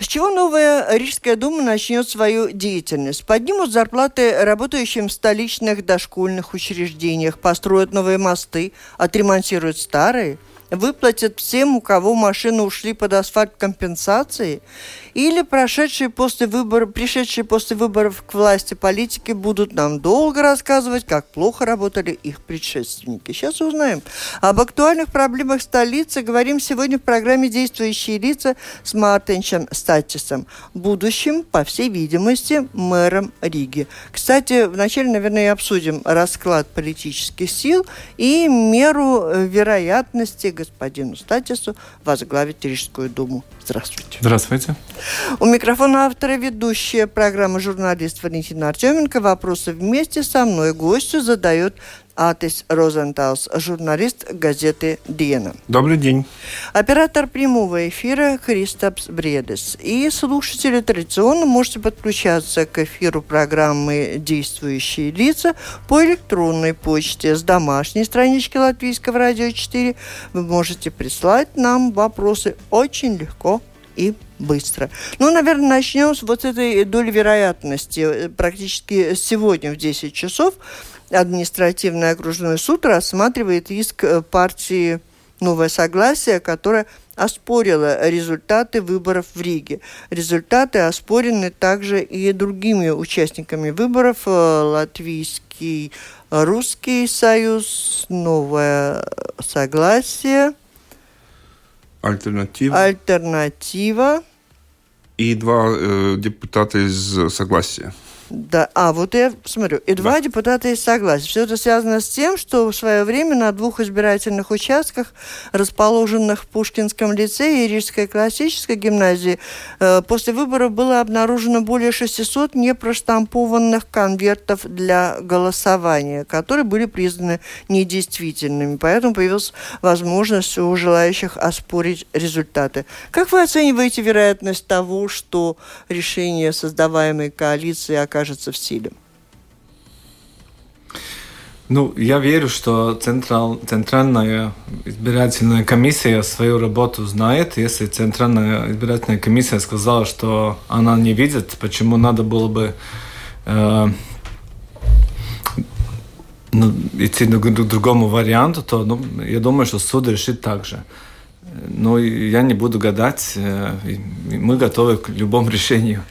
С чего новая Рижская дума начнет свою деятельность? Поднимут зарплаты работающим в столичных дошкольных учреждениях, построят новые мосты, отремонтируют старые – выплатят всем, у кого машины ушли под асфальт компенсации, или прошедшие после выборов, пришедшие после выборов к власти политики будут нам долго рассказывать, как плохо работали их предшественники. Сейчас узнаем. Об актуальных проблемах столицы говорим сегодня в программе «Действующие лица» с Мартинчем Статисом, будущим, по всей видимости, мэром Риги. Кстати, вначале, наверное, и обсудим расклад политических сил и меру вероятности господину Статису возглавить Рижскую думу. Здравствуйте. Здравствуйте. У микрофона автора ведущая программы журналист Валентина Артеменко. Вопросы вместе со мной гостю задает Атис Розенталс, журналист газеты «Диена». Добрый день. Оператор прямого эфира Христопс Бредес. И слушатели традиционно можете подключаться к эфиру программы «Действующие лица» по электронной почте с домашней странички Латвийского радио 4. Вы можете прислать нам вопросы очень легко и быстро. Ну, наверное, начнем с вот этой доли вероятности. Практически сегодня в 10 часов административный окружной суд рассматривает иск э, партии «Новое согласие», которая оспорила результаты выборов в Риге. Результаты оспорены также и другими участниками выборов. Э, Латвийский Русский союз, Новое согласие. Альтернатива. Альтернатива. И два э, депутата из Согласия. Да, а вот я смотрю, и два да. депутата есть согласия. Все это связано с тем, что в свое время на двух избирательных участках, расположенных в Пушкинском лицее и Рижской классической гимназии, э, после выборов было обнаружено более 600 непроштампованных конвертов для голосования, которые были признаны недействительными. Поэтому появилась возможность у желающих оспорить результаты. Как вы оцениваете вероятность того, что решение создаваемой коалиции окажется окажется в силе? Ну, я верю, что централ, Центральная избирательная комиссия свою работу знает. Если Центральная избирательная комиссия сказала, что она не видит, почему надо было бы э, ну, идти к другому варианту, то ну, я думаю, что суд решит так же. Но я не буду гадать, э, мы готовы к любому решению.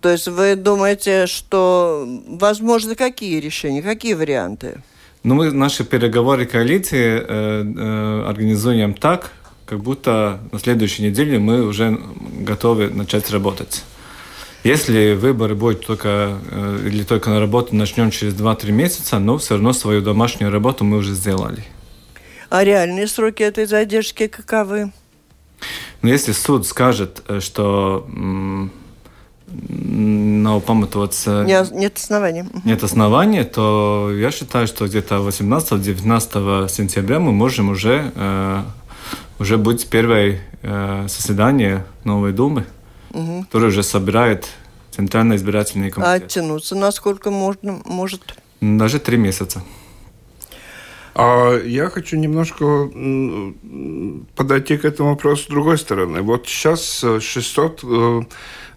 То есть вы думаете, что возможно какие решения, какие варианты? Ну, мы наши переговоры коалиции э, э, организуем так, как будто на следующей неделе мы уже готовы начать работать. Если выборы будут только э, или только на работу начнем через 2-3 месяца, но все равно свою домашнюю работу мы уже сделали. А реальные сроки этой задержки каковы? Ну, если суд скажет, э, что nav. Ja, нет оснований. Нет оснований, то я считаю, что где-то 18-19 сентября мы можем уже, э, уже быть первое э, заседание новой Думы, угу. которое уже собирает Центральный избирательный комитет. А оттянуться насколько можно, может? Даже три месяца. А я хочу немножко подойти к этому вопросу с другой стороны. Вот сейчас 600 Э,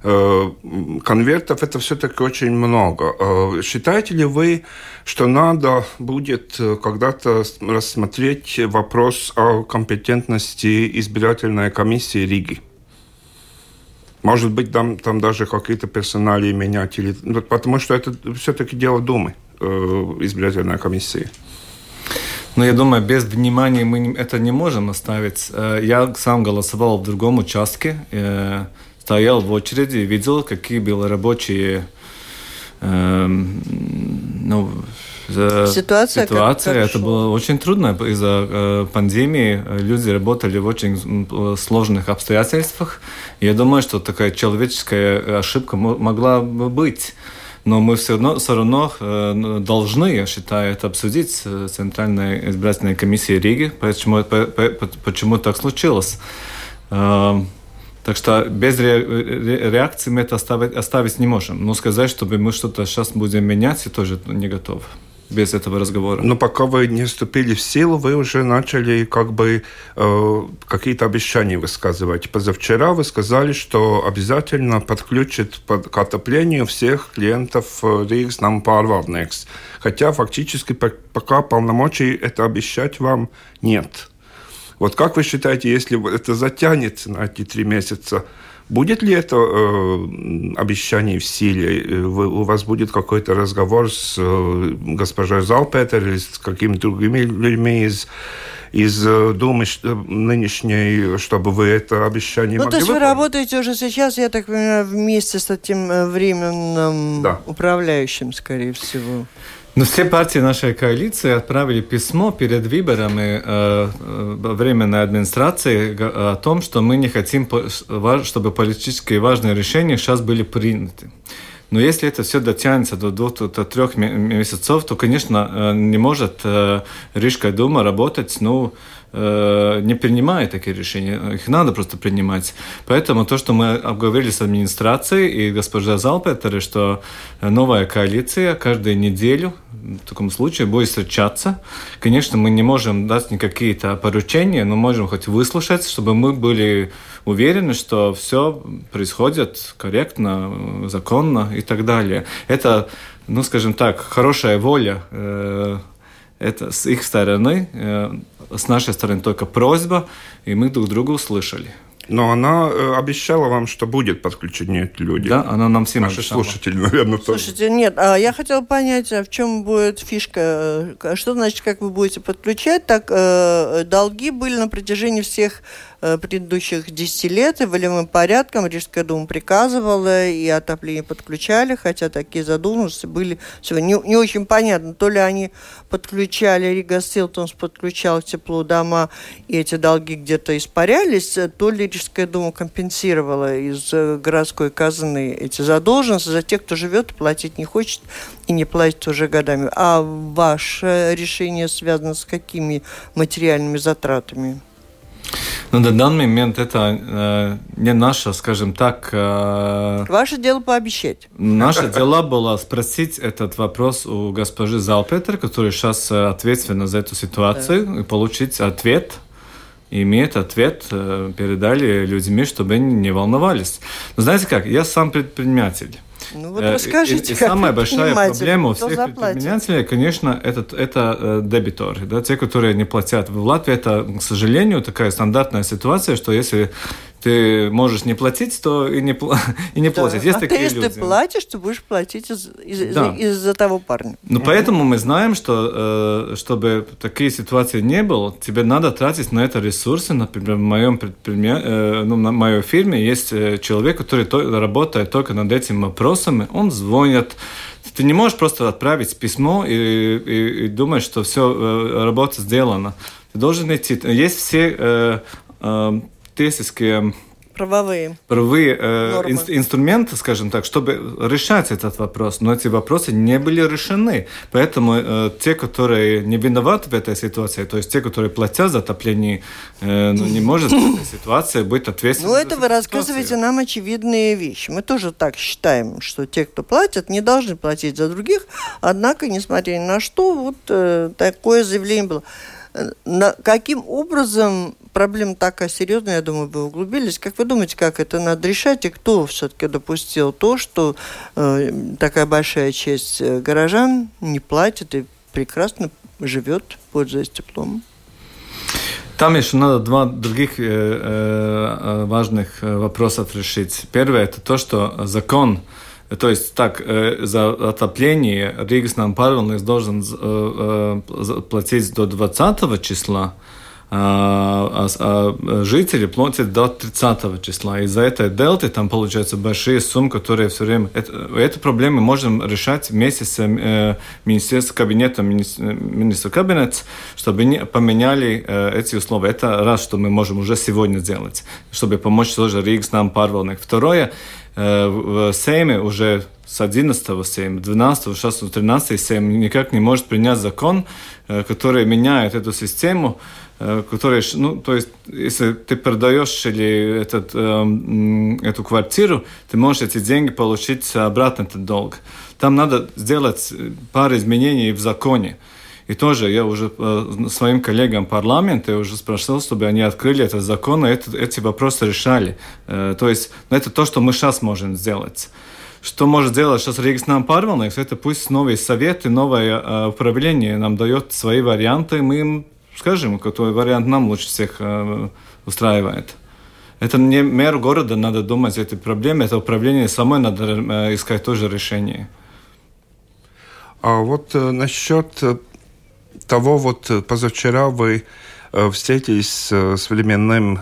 конвертов это все-таки очень много. Э, считаете ли вы, что надо будет э, когда-то рассмотреть вопрос о компетентности избирательной комиссии Риги? Может быть, там, там даже какие-то персонали менять, или, ну, потому что это все-таки дело Думы, избирательной комиссии. Ну, я думаю, без внимания мы это не можем оставить. Я сам голосовал в другом участке стоял в очереди, видел, какие были рабочие, э, ну, Ситуация, ситуация как, это было очень трудно из-за э, пандемии. Люди работали в очень сложных обстоятельствах. Я думаю, что такая человеческая ошибка могла бы быть. Но мы все равно, все равно э, должны, я считаю, это обсудить с Центральной избирательной комиссией Риги, почему, по, по, почему так случилось. Э, так что без реакции мы это оставить, оставить не можем. Но сказать, чтобы мы что-то сейчас будем менять, я тоже не готов без этого разговора. Но пока вы не вступили в силу, вы уже начали как бы э, какие-то обещания высказывать. Позавчера вы сказали, что обязательно подключит под, к отоплению всех клиентов Ригс нам Парварднекс. Хотя фактически пока полномочий это обещать вам нет. Вот как вы считаете, если это затянется на эти три месяца, Будет ли это э, обещание в силе? Э, вы, у вас будет какой-то разговор с э, госпожой Залпетер или с какими-то другими людьми из из э, Думы э, нынешней, чтобы вы это обещание ну, могли то есть выполнить? вы работаете уже сейчас, я так понимаю, вместе с этим временным да. управляющим, скорее всего. Ну, все партии нашей коалиции отправили письмо перед выборами э, временной администрации о том, что мы не хотим, чтобы политические важные решения сейчас были приняты. Но если это все дотянется до двух-трех месяцев, то, конечно, э, не может э, Рижская дума работать, ну, Э, не принимает такие решения. Их надо просто принимать. Поэтому то, что мы обговорили с администрацией и госпожа Залпетер, что новая коалиция каждую неделю в таком случае будет встречаться. Конечно, мы не можем дать никакие-то поручения, но можем хоть выслушать, чтобы мы были уверены, что все происходит корректно, законно и так далее. Это, ну, скажем так, хорошая воля э, это с их стороны, э, с нашей стороны только просьба, и мы друг друга услышали. Но она э, обещала вам, что будет подключение люди. Да, она нам всем Наши обещала. слушатели, наверное, тоже. Слушайте, нет, а я хотела понять, а в чем будет фишка? Э, что значит, как вы будете подключать? Так, э, долги были на протяжении всех Э, предыдущих 10 лет и волевым порядком Рижская дума приказывала и отопление подключали, хотя такие задуманности были не, не очень понятно, то ли они подключали, Рига Силтонс подключал тепло дома и эти долги где-то испарялись, то ли Рижская дума компенсировала из э, городской казны эти задолженности за тех, кто живет платить не хочет и не платит уже годами. А ваше решение связано с какими материальными затратами? Ну, на данный момент это э, не наше, скажем так... Э, Ваше дело пообещать. Наше дело было спросить этот вопрос у госпожи Залпетер, которая сейчас э, ответственна за эту ситуацию, да. и получить ответ и имеет ответ, э, передали людьми, чтобы они не волновались. Но знаете как, я сам предприниматель. Ну вот э, расскажите, и, и, и самая большая проблема у всех предпринимателей, конечно, это, это дебиторы, да, те, которые не платят. В Латвии это, к сожалению, такая стандартная ситуация, что если ты можешь не платить, то и не, и не да. платить. Есть а такие ты, если люди. ты платишь, ты будешь платить из, из, да. из, из-за того парня. Ну, поэтому мы знаем, что э, чтобы такие ситуации не было, тебе надо тратить на это ресурсы. Например, в моем предприятии, э, ну, на моей фирме есть э, человек, который то, работает только над этим вопросом. Он звонит, ты не можешь просто отправить письмо и, и, и думать, что все, работа сделана. Ты должен идти. Есть все э, э, tiesiskie правовые, правовые э, ин, инструменты, скажем так, чтобы решать этот вопрос. Но эти вопросы не были решены. Поэтому э, те, которые не виноваты в этой ситуации, то есть те, которые платят за отопление, э, ну, не может в этой ситуации быть ответственным. Ну, это вы рассказываете нам очевидные вещи. Мы тоже так считаем, что те, кто платят, не должны платить за других. Однако, несмотря ни на что, вот э, такое заявление было. Э, на, каким образом проблема такая серьезная, я думаю, вы углубились. Как вы думаете, как это надо решать, и кто все-таки допустил то, что э, такая большая часть э, горожан не платит и прекрасно живет, пользуясь теплом? Там еще надо два других э, э, важных э, вопросов решить. Первое это то, что закон то есть так, э, за отопление Ригас нам должен э, э, платить до 20 числа, а, а жители платят до 30 числа. Из-за этой дельты там получаются большие суммы, которые все время... Это, эту проблему можем решать вместе с э, Министерством кабинета, министр кабинет, чтобы не поменяли э, эти условия. Это раз, что мы можем уже сегодня сделать, чтобы помочь тоже Ригс нам парвалник. Второе, в Сейме уже с 11 Сейма, 12, 16, 13 Сейм никак не может принять закон, э, который меняет эту систему, Э, которые, ну, то есть, если ты продаешь или этот, э, эту квартиру, ты можешь эти деньги получить обратно, этот долг. Там надо сделать пару изменений в законе. И тоже я уже э, своим коллегам парламента уже спрашивал, чтобы они открыли этот закон и это, эти вопросы решали. Э, то есть ну, это то, что мы сейчас можем сделать. Что может сделать сейчас Рейгснам Парвалникс, это пусть новые советы, новое э, управление нам дает свои варианты, мы им скажем, какой вариант нам лучше всех э, устраивает. Это не мэр города надо думать о этой проблеме, это управление самой надо э, искать тоже решение. А вот э, насчет того, вот позавчера вы встретились с современным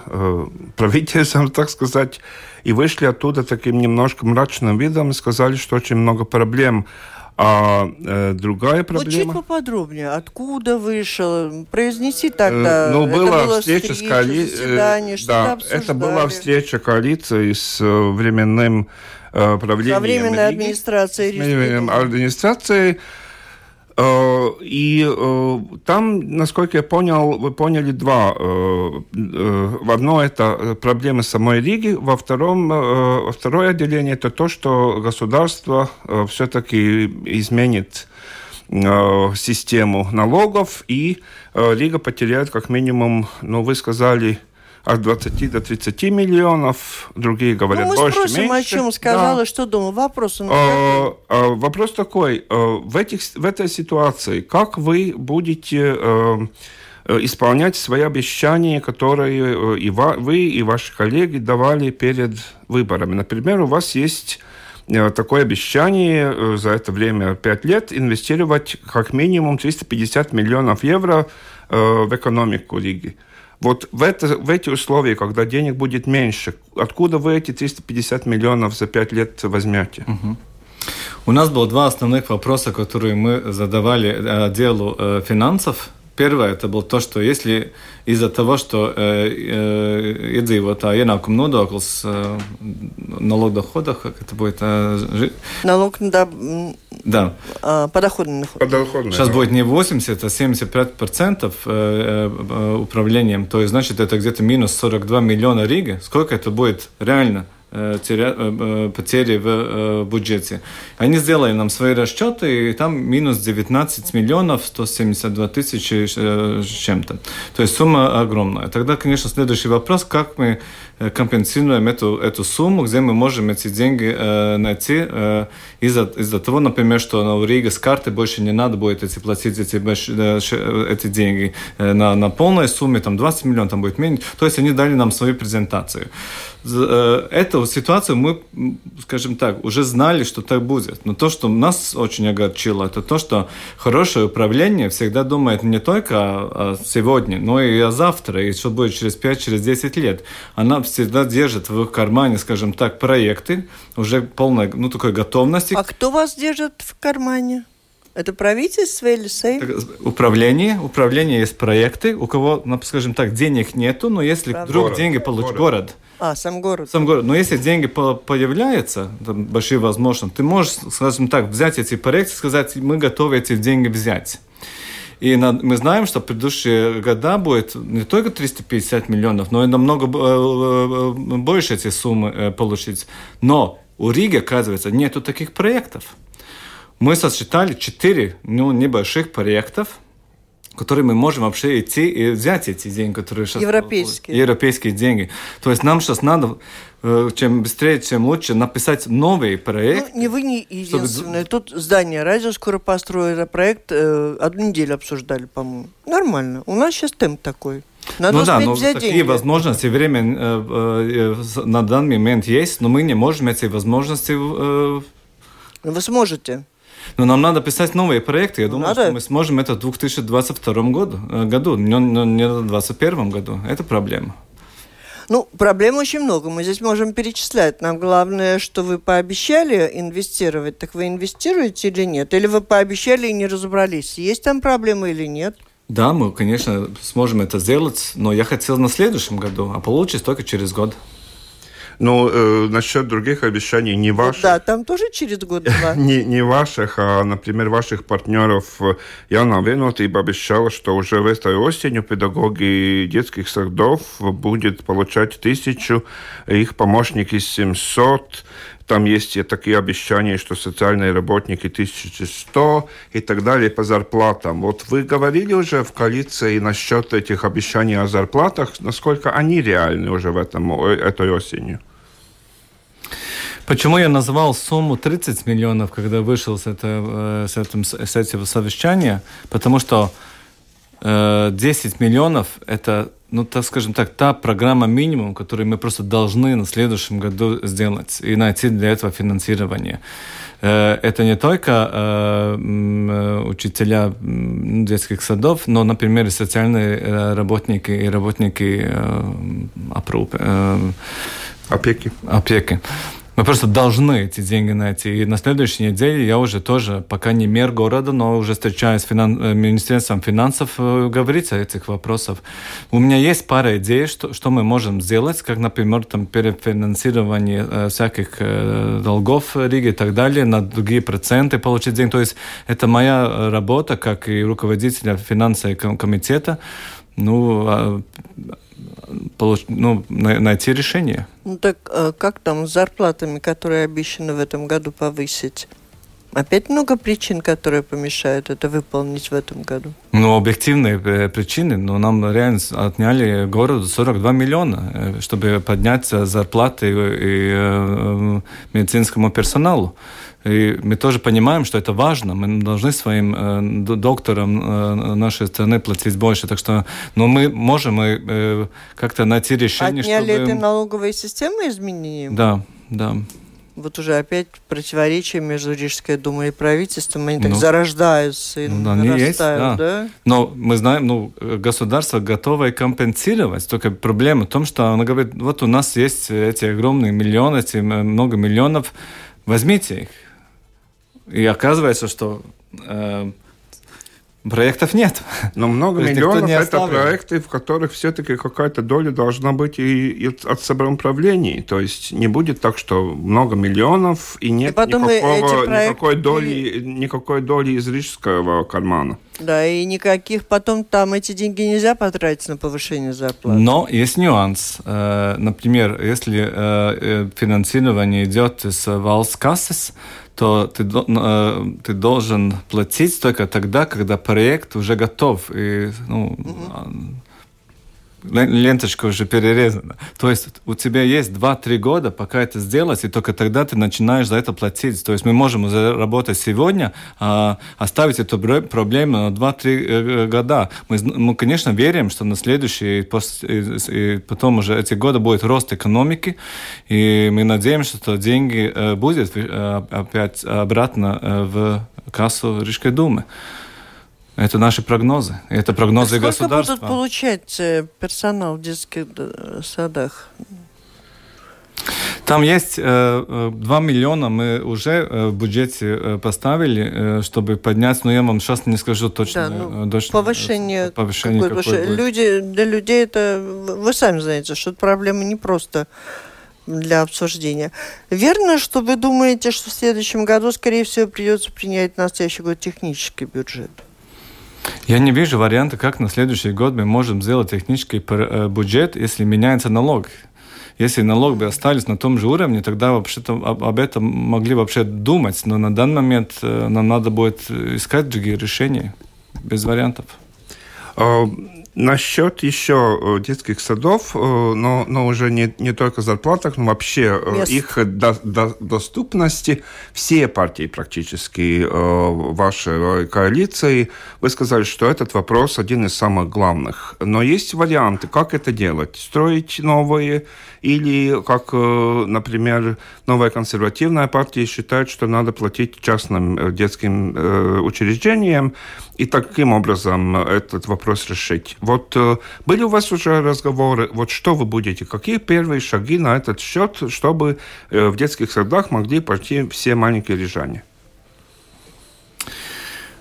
правительством, так сказать, и вышли оттуда таким немножко мрачным видом и сказали, что очень много проблем а э, другая проблема... Вот чуть поподробнее. Откуда вышел? Произнеси тогда. Э, ну, была это встреча, встреча с коалицией. Э, да, это была встреча коалиции с э, временным э, правлением. Со временной администрацией. Администрацией. Э, и э, там, насколько я понял, вы поняли два. В одно это проблемы самой Риги, во втором, второе отделение это то, что государство все-таки изменит систему налогов, и Рига потеряет как минимум, ну, вы сказали, от 20 до 30 миллионов, другие говорят ну, мы больше, спросим, меньше. о чем сказала, да. что думал. Вопрос а, а, Вопрос такой. А, в, этих, в этой ситуации как вы будете а, исполнять свои обещания, которые и вы, и ваши коллеги давали перед выборами? Например, у вас есть такое обещание за это время 5 лет инвестировать как минимум 350 миллионов евро в экономику Риги. Вот в, это, в эти условия, когда денег будет меньше, откуда вы эти 350 миллионов за 5 лет возьмете? Угу. У нас было два основных вопроса, которые мы задавали отделу э, финансов Первое, это было то, что если из-за того, что э, э, iedzīvotāja ienākuma nodoklis, э, налог дохода, как это будет? Э, жи... Налог на да. А, подоходный доход. Подоходный, Сейчас да. будет не 80, а 75 процентов э, э, управлением, то есть, значит, это где-то минус 42 миллиона Риги. Сколько это будет реально? Э, э, потери в э, бюджете. Они сделали нам свои расчеты, и там минус 19 миллионов 172 тысячи с чем-то. То есть сумма огромная. Тогда, конечно, следующий вопрос, как мы компенсируем эту, эту сумму, где мы можем эти деньги э, найти э, из-за из того, например, что на Рига с карты больше не надо будет эти, платить эти, эти деньги э, на, на полной сумме, там 20 миллионов, там будет меньше. То есть они дали нам свою презентацию. Э, ситуацию мы, скажем так, уже знали, что так будет. Но то, что нас очень огорчило, это то, что хорошее управление всегда думает не только сегодня, но и о завтра, и что будет через 5-10 через лет. Она всегда держит в кармане, скажем так, проекты, уже полной, ну, такой готовности. А кто вас держит в кармане? Это правительство или Сейм? Управление. Управление есть проекты. У кого, ну, скажем так, денег нету, но если Правда. вдруг город. деньги получит город. город. А, сам город. Сам город. Но если деньги по появляются, там большие возможности, ты можешь, скажем так, взять эти проекты и сказать, мы готовы эти деньги взять. И на, мы знаем, что в предыдущие года будет не только 350 миллионов, но и намного э, э, больше эти суммы э, получить. Но у Риги, оказывается, нету таких проектов мы сосчитали четыре ну, небольших проектов, которые мы можем вообще идти и взять эти деньги, которые сейчас... Европейские. Европейские деньги. То есть нам сейчас надо, э, чем быстрее, чем лучше, написать новый проект. Ну, не вы не единственные. Чтобы... Тут здание радио скоро построят, проект э, одну неделю обсуждали, по-моему. Нормально. У нас сейчас темп такой. Надо ну да, но взять такие деньги. возможности, время э, э, на данный момент есть, но мы не можем эти возможности... Э... Вы сможете. Но нам надо писать новые проекты. Я думаю, Надо. что мы сможем это в 2022 году, э, году но, но не в 2021 году. Это проблема. Ну, проблем очень много. Мы здесь можем перечислять. Нам главное, что вы пообещали инвестировать. Так вы инвестируете или нет? Или вы пообещали и не разобрались, есть там проблемы или нет? Да, мы, конечно, сможем это сделать, но я хотел на следующем году, а получится только через год. Ну, э, насчет других обещаний, не ваших. Да, там тоже через год-два. Не, не ваших, а, например, ваших партнеров. Яна Венотиба обещала, что уже в этой осенью педагоги детских садов будет получать тысячу, их помощники 700. Там есть такие обещания, что социальные работники 1100 и так далее по зарплатам. Вот вы говорили уже в коалиции насчет этих обещаний о зарплатах, насколько они реальны уже в этом, этой осенью? Почему я назвал сумму 30 миллионов, когда вышел с, это, с, этим, с этого совещания? Потому что э, 10 миллионов – это, ну, так скажем так, та программа минимум, которую мы просто должны на следующем году сделать и найти для этого финансирование. Э, это не только э, учителя детских садов, но, например, и социальные э, работники и работники э, э, опеки. опеки. Мы просто должны эти деньги найти. И на следующей неделе я уже тоже, пока не мэр города, но уже встречаюсь с финан... Министерством финансов, говорить о этих вопросах. У меня есть пара идей, что, что мы можем сделать, как, например, там, перефинансирование э, всяких э, долгов Риги и так далее, на другие проценты получить деньги. То есть это моя работа, как и руководителя финансового комитета. Ну, получ... ну, найти решение. Ну так как там с зарплатами, которые обещаны в этом году повысить? Опять много причин, которые помешают это выполнить в этом году. Ну, объективные причины, но нам реально отняли городу 42 миллиона, чтобы поднять зарплаты и медицинскому персоналу. И мы тоже понимаем, что это важно. Мы должны своим э, докторам э, нашей страны платить больше. Так что, но мы можем э, как-то найти решение, Отняли чтобы... это налоговые системы изменения? Да, да. Вот уже опять противоречия между Рижской думой и правительством, они так ну, зарождаются и ну, да, нарастают, есть, да. да? Но мы знаем, ну, государство готово компенсировать. Только проблема в том, что оно говорит, вот у нас есть эти огромные миллионы, эти много миллионов, возьмите их. И оказывается, что э, проектов нет. Но много миллионов это проекты, в которых все-таки какая-то доля должна быть и, и от самоуправлений. То есть не будет так, что много миллионов и нет и никакого, проекты... никакой, доли, никакой доли из рижского кармана. Да, и никаких потом там эти деньги нельзя потратить на повышение зарплаты. Но есть нюанс. Э, например, если э, э, финансирование идет из Валскассес, то ты, э, ты должен платить только тогда, когда проект уже готов. И, ну, угу ленточка уже перерезана. То есть у тебя есть 2-3 года, пока это сделать, и только тогда ты начинаешь за это платить. То есть мы можем заработать сегодня, а оставить эту проблему на 2-3 э, года. Мы, мы, конечно, верим, что на следующие, и потом уже эти годы будет рост экономики, и мы надеемся, что деньги э, будут э, опять обратно в кассу Рижской думы. Это наши прогнозы. Это прогнозы а сколько государства. будут получать э, персонал в детских э, садах? Там есть э, 2 миллиона мы уже в бюджете поставили, чтобы поднять, но я вам сейчас не скажу точно. Да, ну, точно повышение, повышение какое, какое будет. Люди, для людей это, вы сами знаете, что это проблема не просто для обсуждения. Верно, что вы думаете, что в следующем году, скорее всего, придется принять настоящий год технический бюджет? Я не вижу варианта, как на следующий год мы можем сделать технический э, бюджет, если меняется налог. Если налог бы остались на том же уровне, тогда вообще-то об этом могли вообще думать. Но на данный момент э, нам надо будет искать другие решения. Без вариантов. Насчет еще э, детских садов, э, но, но уже не, не только зарплатах, но вообще э, Мест. их до, до, доступности, все партии практически вашей коалиции, вы сказали, что этот вопрос один из самых главных. Но есть варианты, как это делать? Строить новые или, как, например, новая консервативная партия считает, что надо платить частным детским учреждениям, и таким образом этот вопрос решить. Вот э, были у вас уже разговоры, вот что вы будете, какие первые шаги на этот счет, чтобы э, в детских садах могли пойти все маленькие рижане?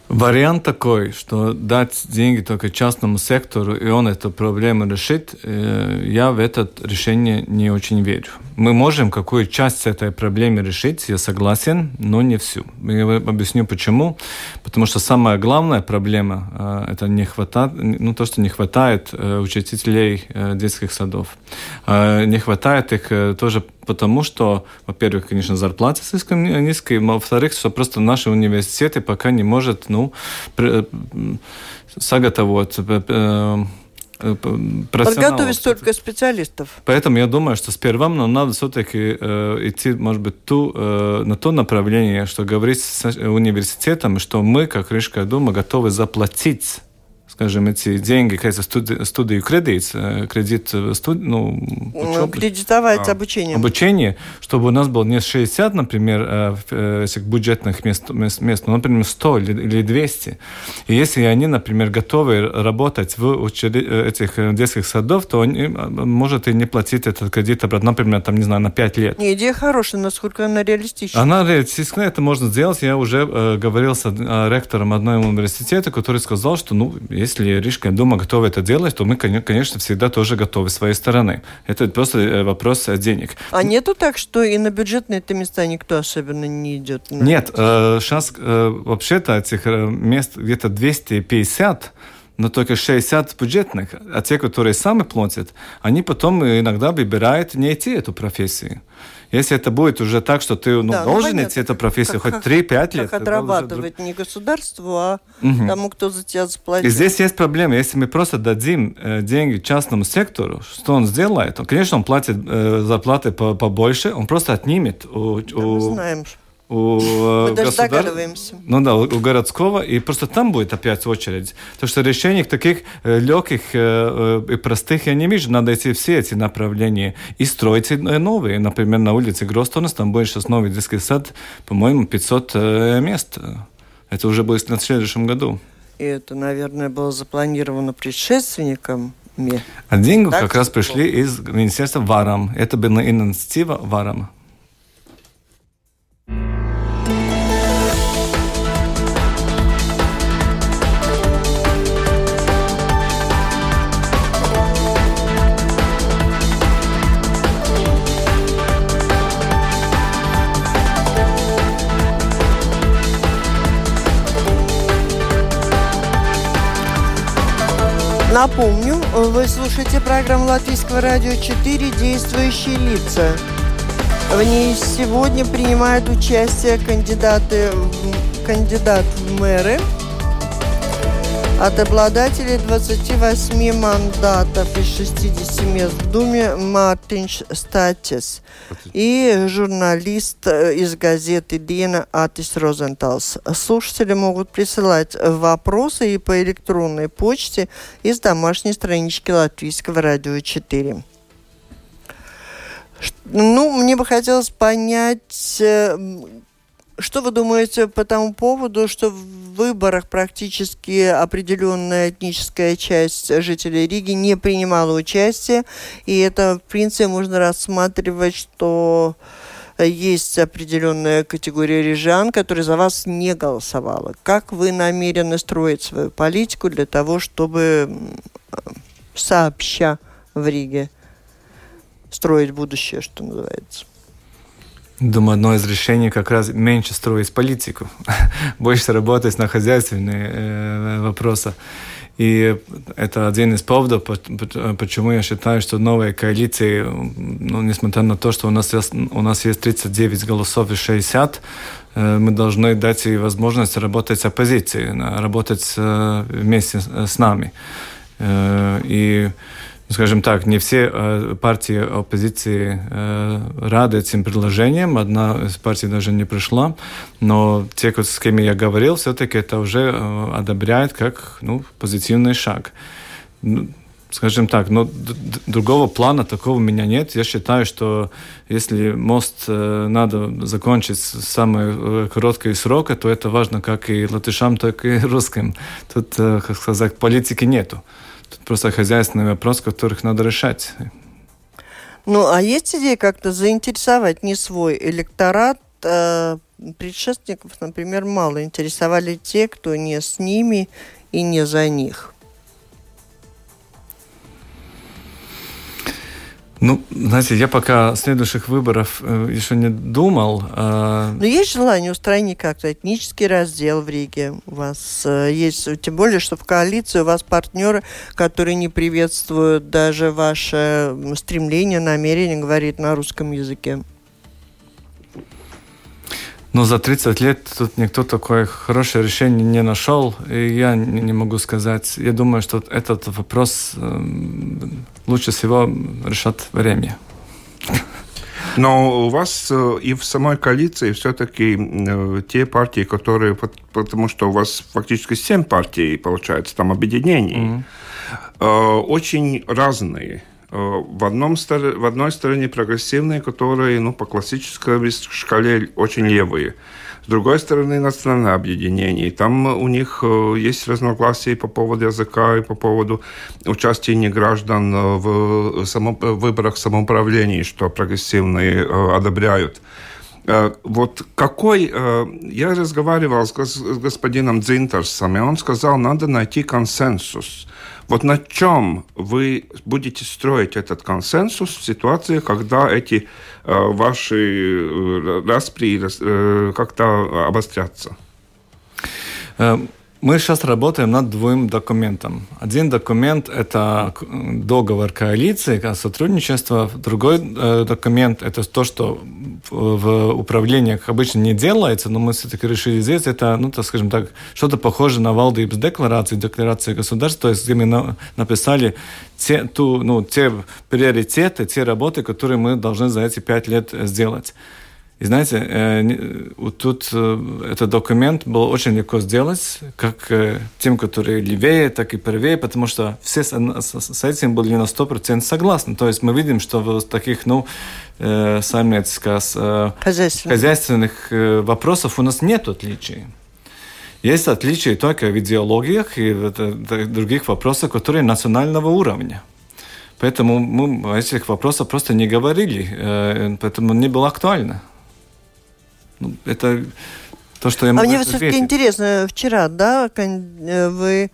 Вариант такой, что дать деньги только частному сектору, и он эту проблему решит, э, я в это решение не очень верю. Мы можем какую часть этой проблемы решить, я согласен, но не всю. Я объясню почему. Потому что самая главная проблема э, это не хватает, ну, то, что не хватает э, учителей детских садов. Не хватает их тоже потому, что, во-первых, конечно, зарплаты слишком низкие, во-вторых, что просто наши университеты пока не может, ну, саготовить Подготовить столько специалистов. Поэтому я думаю, что сперва нам надо все-таки э, идти, может быть, ту, э, на то направление, что говорить с университетом, что мы, как Рижская дума, готовы заплатить скажем, эти деньги, какая-то студи, студию кредит, э, кредит, э, студ, ну, учебы, кредитовать а, обучение. Обучение, чтобы у нас было не 60, например, э, этих бюджетных мест, мест, мест но, например, 100 или 200. И если они, например, готовы работать в учред... этих детских садов, то они, может и не платить этот кредит обратно, например, там, не знаю, на 5 лет. Не, идея хорошая, насколько она реалистична. Она реалистична, это можно сделать. Я уже э, говорил с ректором одного университета, который сказал, что, ну, если Рижская дума готова это делать, то мы, конечно, всегда тоже готовы с своей стороны. Это просто э, вопрос э, денег. А нету так, что и на бюджетные это места никто особенно не идет? Нет, сейчас э, вообще-то этих мест где-то 250 но только 60 бюджетных, а те, которые сами платят, они потом иногда выбирают не идти эту профессию. Если это будет уже так, что ты ну, да, ну, должен ну, идти эту профессию как, хоть 3-5 лет. Как отрабатывать уже... не государству, а угу. тому, кто за тебя заплатит. И здесь есть проблема. Если мы просто дадим э, деньги частному сектору, что он сделает? Он, конечно, он платит э, зарплаты побольше, он просто отнимет у, да, у, мы знаем, у Мы даже государ... догадываемся. Ну да, у городского, и просто там будет опять очередь. То что решений таких э, легких э, и простых я не вижу. Надо идти все эти направления и строить новые. Например, на улице Гростонес там будет сейчас новый детский сад, по-моему, 500 э, мест. Это уже будет на следующем году. И это, наверное, было запланировано предшественником а деньги так? как раз пришли из Министерства ВАРАМ. Это была инициатива ВАРАМа. Напомню, вы слушаете программу Латвийского радио 4 «Действующие лица». В ней сегодня принимают участие кандидаты, кандидат в мэры – от обладателей 28 мандатов из 60 мест в Думе Мартинш Статис и журналист э, из газеты Дина Атис Розенталс. Слушатели могут присылать вопросы и по электронной почте из домашней странички Латвийского радио 4. Ну, мне бы хотелось понять, э, что вы думаете по тому поводу, что выборах практически определенная этническая часть жителей Риги не принимала участие, и это, в принципе, можно рассматривать, что есть определенная категория рижан, которая за вас не голосовала. Как вы намерены строить свою политику для того, чтобы сообща в Риге строить будущее, что называется? Думаю, одно из решений как раз меньше строить политику, больше работать на хозяйственные э, вопросы. И это один из поводов, почему я считаю, что новая коалиция, ну, несмотря на то, что у нас, есть, у нас есть 39 голосов и 60, э, мы должны дать ей возможность работать с оппозицией, работать э, вместе с нами. И скажем так, не все партии оппозиции рады этим предложениям. Одна из партий даже не пришла. Но те, с кем я говорил, все-таки это уже одобряют как ну, позитивный шаг скажем так, но другого плана такого у меня нет. Я считаю, что если мост э, надо закончить в самые э, короткие сроки, то это важно как и латышам, так и русским. Тут, э, как сказать, политики нету. Тут просто хозяйственный вопрос, которых надо решать. Ну, а есть идея как-то заинтересовать не свой электорат, а предшественников, например, мало интересовали те, кто не с ними и не за них? Ну, знаете, я пока следующих выборов э, еще не думал. Э... Но есть желание устранить как-то этнический раздел в Риге? У вас э, есть, тем более, что в коалиции у вас партнеры, которые не приветствуют даже ваше стремление, намерение говорить на русском языке. Но за 30 лет тут никто такое хорошее решение не нашел, и я не могу сказать. Я думаю, что этот вопрос эм, лучше всего решат время. Но у вас э, и в самой коалиции все-таки э, те партии, которые, потому что у вас фактически семь партий, получается, там объединений, mm-hmm. очень разные. В, одном, в одной стороне прогрессивные, которые ну, по классической шкале очень левые. С другой стороны, национальное объединение. Там у них есть разногласия по поводу языка, и по поводу участия неграждан в само, выборах самоуправления, что прогрессивные одобряют. Вот какой... Я разговаривал с господином Дзинтерсом, и он сказал, надо найти консенсус. Вот на чем вы будете строить этот консенсус в ситуации, когда эти э, ваши э, распри э, как-то обострятся? Мы сейчас работаем над двум документом. Один документ – это договор коалиции, сотрудничество. Другой э, документ – это то, что в управлениях обычно не делается, но мы все-таки решили здесь. Это, ну, так скажем так, что-то похоже на Валдибс декларации, декларации государства, то есть где мы на, написали те, ту, ну, те приоритеты, те работы, которые мы должны за эти пять лет сделать. И знаете, э, вот тут э, этот документ был очень легко сделать, как э, тем, которые левее, так и правее, потому что все с этим были на 100% согласны. То есть мы видим, что в таких, ну, самецких, хозяйственных вопросов у нас нет отличий. Есть отличия только в идеологиях и в других вопросах, которые национального уровня. Поэтому мы о этих вопросах просто не говорили, поэтому не было актуально. Ну, это то, что я могу А мне все-таки интересно, вчера, да, э, вы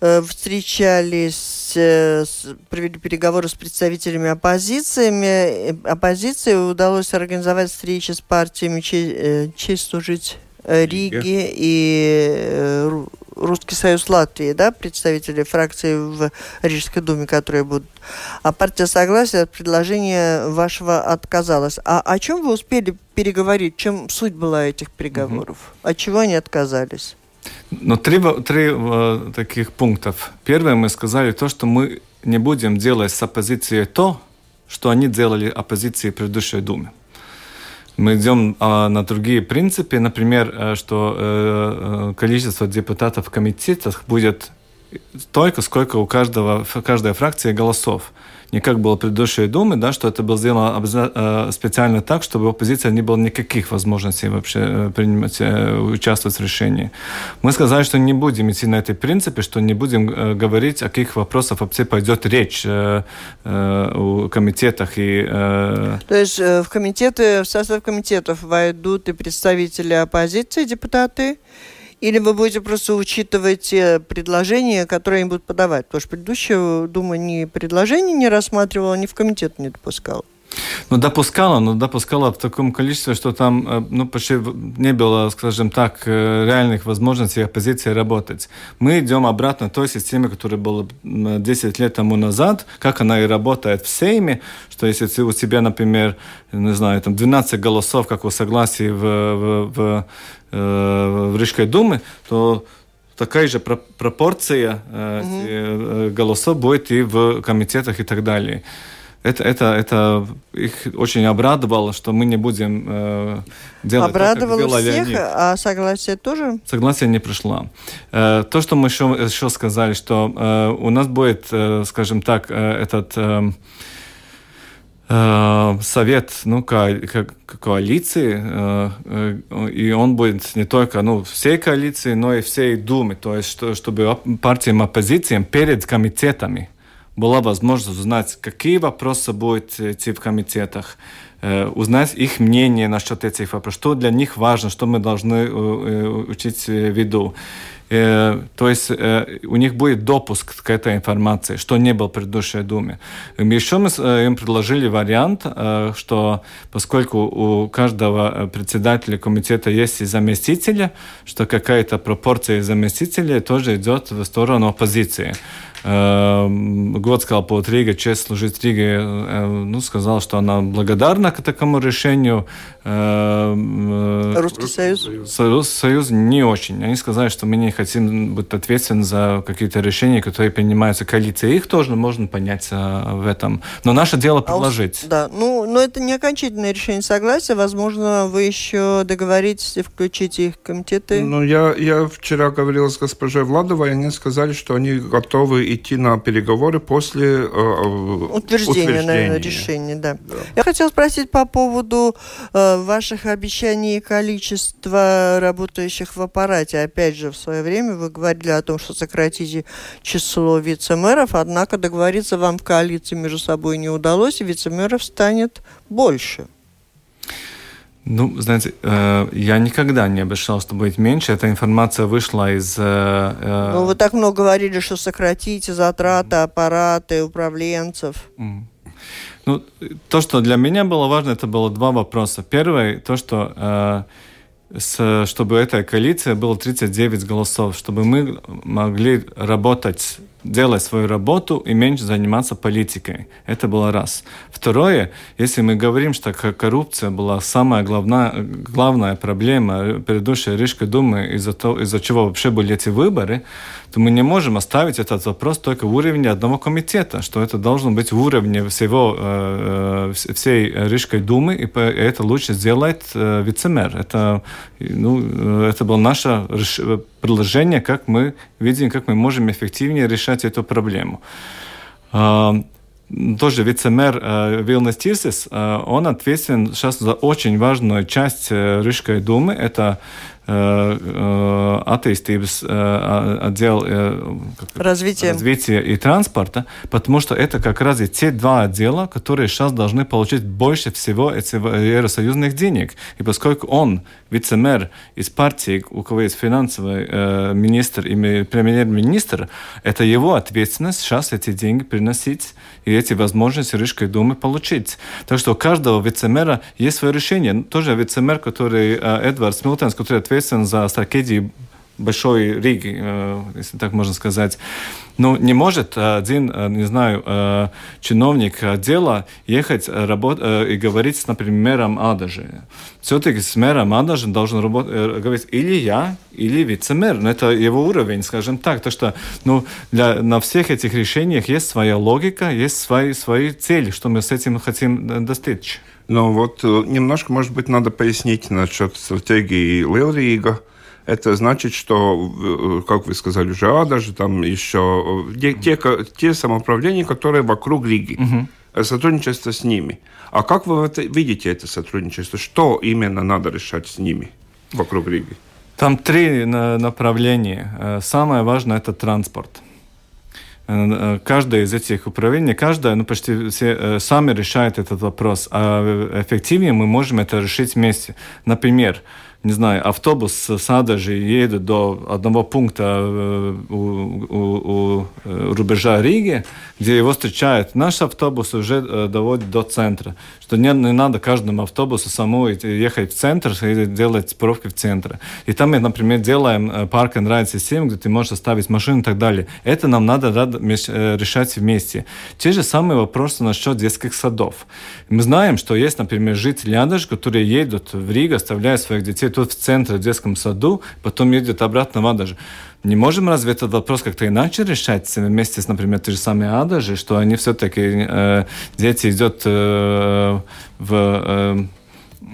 э, встречались, э, провели переговоры с представителями оппозициями. Оппозиции удалось организовать встречи с партиями «Честь служить Риги и Русский союз Латвии, да, представители фракции в Рижской думе, которые будут. А партия согласия от предложения вашего отказалась. А о чем вы успели переговорить? Чем суть была этих переговоров? Угу. От чего они отказались? Ну, три, три э, таких пунктов. Первое, мы сказали то, что мы не будем делать с оппозицией то, что они делали оппозиции предыдущей Думе мы идем а, на другие принципы, например, э, что э, э, количество депутатов в комитетах будет столько, сколько у каждого, каждой фракции голосов не как было в предыдущей Думы, да, что это было сделано э, специально так, чтобы у оппозиции не было никаких возможностей вообще э, принимать, э, участвовать в решении. Мы сказали, что не будем идти на этой принципе, что не будем говорить, о каких вопросах вообще пойдет речь у комитетах. И, То есть в комитеты, в состав комитетов войдут и представители оппозиции, депутаты, или вы будете просто учитывать те предложения, которые они будут подавать? Потому что предыдущая Дума ни предложений не рассматривала, ни в комитет не допускала. Ну, допускала, но допускала в таком количестве, что там э, ну, почти не было, скажем так, э, реальных возможностей оппозиции работать. Мы идем обратно той системе, которая была 10 лет тому назад, как она и работает в Сейме, что если у тебя, например, не знаю, там 12 голосов, как у согласии в, в, в, э, в Рижской думе, то такая же пропорция угу. голосов будет и в комитетах и так далее это, это, это их очень обрадовало, что мы не будем э, делать Обрадовало так, всех, они. а согласие тоже? Согласие не пришло. Э, то, что мы еще, еще сказали, что э, у нас будет, э, скажем так, э, этот... Э, э совет ну, ко, ко, коалиции, э, и он будет не только ну, всей коалиции, но и всей Думы, то есть что, чтобы партиям оппозициям перед комитетами была возможность узнать, какие вопросы будут идти в комитетах, э, узнать их мнение насчет этих вопросов, что для них важно, что мы должны э, э, учить в виду. То есть у них будет допуск к этой информации, что не было в предыдущей Думе. Еще мы им предложили вариант, что поскольку у каждого председателя комитета есть и заместители, что какая-то пропорция заместителей тоже идет в сторону оппозиции. Годскалпот Рига, честь служить Риге, ну, сказал, что она благодарна к такому решению. Русский Союз? Союз? Союз не очень. Они сказали, что мы не хотим быть ответственны за какие-то решения, которые принимаются коалицией. Их тоже можно понять в этом. Но наше дело предложить. А, да, ну, но это не окончательное решение согласия. Возможно, вы еще договоритесь и включите их комитеты. Ну, я, я вчера говорил с госпожой Владовой, и они сказали, что они готовы идти на переговоры после э, утверждения, утверждения. Наверное, решения. Да. Да. Я хотела спросить по поводу э, ваших обещаний и количества работающих в аппарате. Опять же, в свое время вы говорили о том, что сократите число вице-мэров, однако договориться вам в коалиции между собой не удалось, и вице-мэров станет больше. Ну, знаете, э, я никогда не обещал, что будет меньше. Эта информация вышла из... Э, э... Ну, вы так много говорили, что сократите затраты, аппараты, управленцев. Mm. Ну, то, что для меня было важно, это было два вопроса. Первый, то, что э, с, чтобы эта коалиция была 39 голосов, чтобы мы могли работать делать свою работу и меньше заниматься политикой. Это было раз. Второе, если мы говорим, что коррупция была самая главная, главная проблема предыдущей Рижской думы, из-за, того, из-за чего вообще были эти выборы, то мы не можем оставить этот вопрос только в уровне одного комитета, что это должно быть в уровне всего, э, э всей Рижской думы, и это лучше сделает э, вице-мэр. Это, ну, э, это было наше предложение, как мы видим, как мы можем эффективнее решать эту проблему. А, тоже вице-мэр э, Вилнес Тирсис, э, он ответственен сейчас за очень важную часть э, Рижской думы. Это attīstības отдел развития. развития и транспорта, потому что это как раз и те два отдела, которые сейчас должны получить больше всего евросоюзных денег. И поскольку он вице-мэр из партии, у кого есть финансовый э, министр и премьер-министр, это его ответственность сейчас эти деньги приносить и эти возможности Рижской думы получить. Так что у каждого вице-мэра есть свое решение. Тоже вице-мэр, который э, Эдвард Милтенс, который ответственен за стратегию большой Риги, э, если так можно сказать. Ну, не может один, э, не знаю, э, чиновник отдела ехать работать и говорить с, например, мэром Адажи. Все-таки с мэром Адажи должен работать, говорить или я, или вице-мэр. Но это его уровень, скажем так. То, что ну, для, на всех этих решениях есть своя логика, есть свои, свои цели, что мы с этим хотим достичь. Ну вот немножко, может быть, надо пояснить насчет стратегии Лилрига это значит, что, э, как вы сказали, ЖА даже там еще те, те, те самоуправления, которые вокруг Риги, угу. сотрудничество с ними. А как вы это, видите это сотрудничество? Что именно надо решать с ними вокруг Риги? Там три направления. Э, самое важное – это транспорт. Каждое из этих управлений, каждое, ну почти все сами решают этот вопрос, а эффективнее мы можем это решить вместе. Например, не знаю, автобус с Адажи едет до одного пункта э, у, у, у э, рубежа Риги, где его встречает наш автобус уже э, доводит до центра. Что не, не надо каждому автобусу самому ехать в центр и делать пробки в центре. И там мы, например, делаем парк and ride систему, где ты можешь оставить машину и так далее. Это нам надо решать вместе. Те же самые вопросы насчет детских садов. Мы знаем, что есть, например, жители Адажи, которые едут в Ригу, оставляют своих детей тут в центре, в детском саду, потом едет обратно в Адажу. Не можем разве этот вопрос как-то иначе решать? Вместе с, например, те же самые Адажи, что они все-таки, э, дети идут э, в... Э,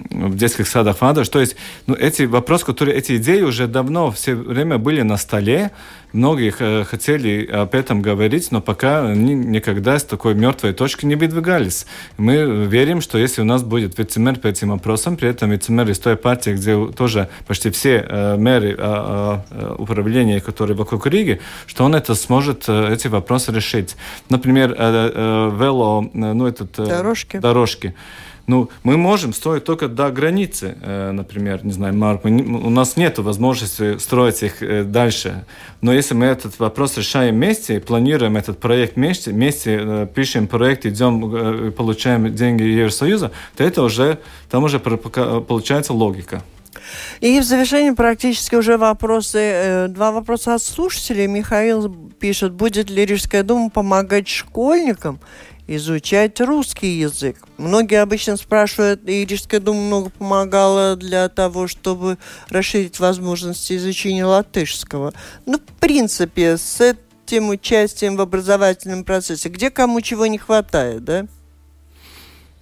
в детских садах Вандаш. То есть ну, эти вопросы, которые, эти идеи уже давно все время были на столе. Многие э, хотели об этом говорить, но пока они никогда с такой мертвой точки не выдвигались. Мы верим, что если у нас будет вице-мэр по этим вопросам, при этом вице-мэр из той партии, где тоже почти все э, мэры э, э, управления, которые вокруг Риги, что он это сможет, э, эти вопросы решить. Например, э, э, вело, э, ну, этот, э, дорожки. дорожки. Ну, мы можем строить только до границы, э, например, не знаю, Марк, у нас нет возможности строить их э, дальше. Но если мы этот вопрос решаем вместе, планируем этот проект вместе, вместе э, пишем проект, идем, получаем деньги Евросоюза, то это уже, там уже получается логика. И в завершении практически уже вопросы, два вопроса от слушателей. Михаил пишет, будет ли Рижская дума помогать школьникам изучать русский язык. Многие обычно спрашивают, и Рижская дума много помогала для того, чтобы расширить возможности изучения латышского. Ну, в принципе, с этим участием в образовательном процессе, где кому чего не хватает, да?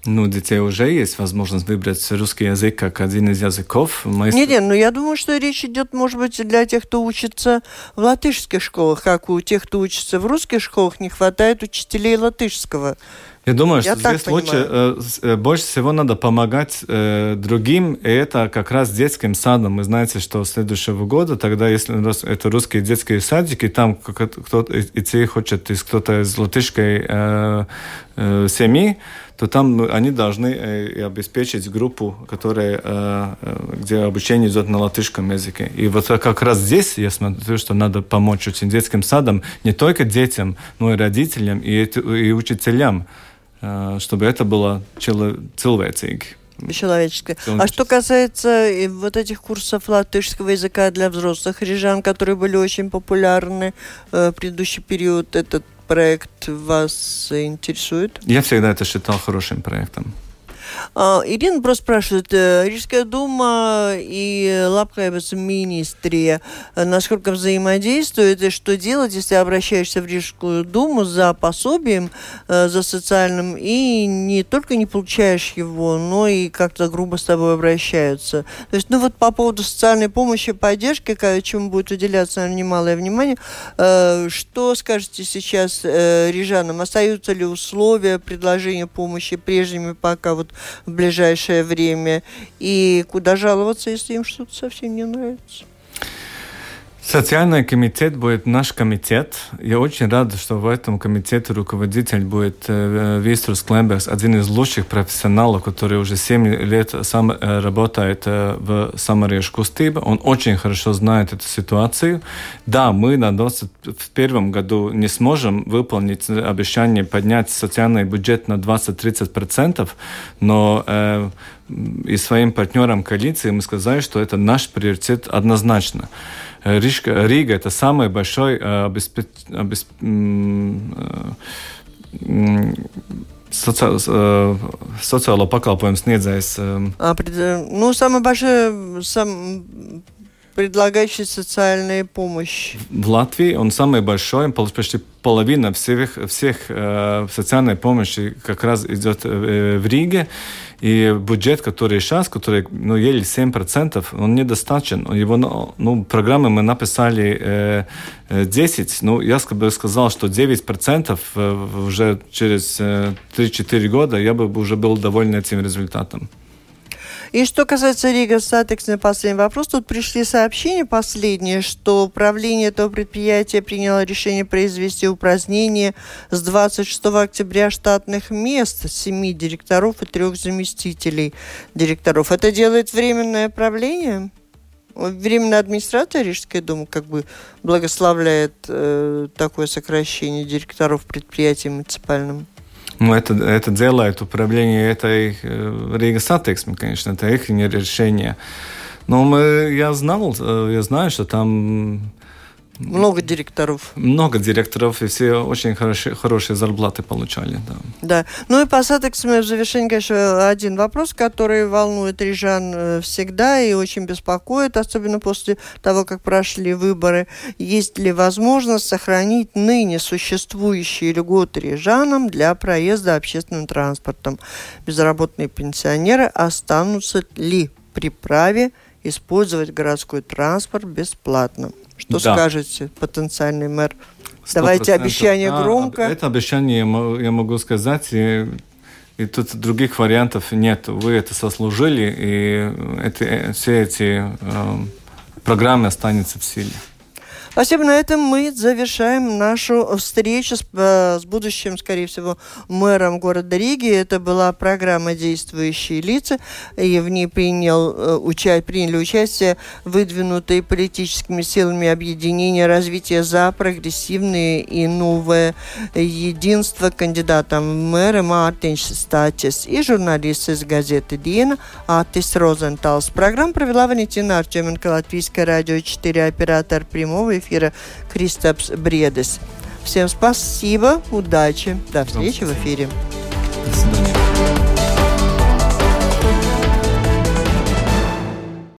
Ну, детей уже есть возможность выбрать русский язык как один из языков. Мы... Нет, нет, ну я думаю, что речь идет, может быть, для тех, кто учится в латышских школах, как у тех, кто учится в русских школах, не хватает учителей латышского. Я думаю, что Я здесь лучше, э, э, больше всего надо помогать э, другим, и это как раз детским садом. Вы знаете, что следующего года, тогда, если это русские детские садики, там кто-то идти хочет из кто-то из латышской э, э, семьи, то там они должны э, обеспечить группу, которая, э, э, где обучение идет на латышском языке. И вот как раз здесь я смотрю, что надо помочь очень детским садам, не только детям, но и родителям и, и учителям. Чтобы это было человеческое. Человеческое. А что касается вот этих курсов латышского языка для взрослых рижан, которые были очень популярны э, в предыдущий период, этот проект вас интересует? Я всегда это считал хорошим проектом. А, Ирина просто спрашивает, э, Рижская дума и Лапхайбас министрия насколько взаимодействуют, и что делать, если обращаешься в Рижскую думу за пособием, э, за социальным, и не только не получаешь его, но и как-то грубо с тобой обращаются. То есть, ну вот по поводу социальной помощи, поддержки, чему будет уделяться наверное, немалое внимание, э, что скажете сейчас рижанам? Остаются ли условия предложения помощи прежними, пока вот в ближайшее время. И куда жаловаться, если им что-то совсем не нравится? Социальный комитет будет наш комитет. Я очень рад, что в этом комитете руководитель будет э, Виструс Клемберс, один из лучших профессионалов, который уже 7 лет сам э, работает э, в Самареш Кустыбе. Он очень хорошо знает эту ситуацию. Да, мы на 2021 году не сможем выполнить обещание поднять социальный бюджет на 20-30%, но и своим партнерам коалиции мы сказали, что это наш приоритет однозначно. Рижка, Рига – это самый большой э, обеспеч... обесп... соци... социālo pakalpojumu sniedzējs. А, ну, самый большой, сам, предлагающий социальную помощь. В Латвии он самый большой, почти половина всех, всех э, социальной помощи как раз идет э, в Риге. И бюджет, который сейчас, который ну, еле 7%, он недостаточен. Его, ну, ну программы мы написали э, 10, э, ну, я бы сказал, что 9% э, уже через э, 3-4 года я бы уже был доволен этим результатом. И что касается Рига Статекс, на последний вопрос, тут пришли сообщения последние, что правление этого предприятия приняло решение произвести упразднение с 26 октября штатных мест семи директоров и трех заместителей директоров. Это делает временное правление? Временная администрация Рижской думы как бы благословляет э, такое сокращение директоров предприятий муниципальным. Ну, это, это делает управление этой э, Rīgas satiksme, конечно, это их решение. Но мы, я знал, э, я знаю, что там Много директоров. Много директоров, и все очень хорошие, хорошие зарплаты получали. Да. да. Ну и по Satiksme в завершении, конечно, один вопрос, который волнует рижан э, всегда и очень беспокоит, особенно после того, как прошли выборы. Есть ли возможность сохранить ныне существующие льготы рижанам для проезда общественным транспортом? Безработные пенсионеры останутся ли при праве использовать городской транспорт бесплатно? Что да. скажете, потенциальный мэр? 100%. Давайте обещание а, громко. Это обещание я могу сказать. И, и тут других вариантов нет. Вы это сослужили, и это, все эти э, программы останутся в силе. Спасибо. На этом мы завершаем нашу встречу с, э, с будущим, скорее всего, мэром города Риги. Это была программа «Действующие лица», и в ней принял, э, уча, приняли участие выдвинутые политическими силами объединения развития за прогрессивное и новое единство кандидатом в мэры Мартинш Статис и журналист из газеты «Диена» Атис Розенталс. Программу провела Валентина Артеменко, Латвийское радио 4, оператор прямого эфира Кристопс Бредес. Всем спасибо, удачи, до встречи в эфире. До свидания.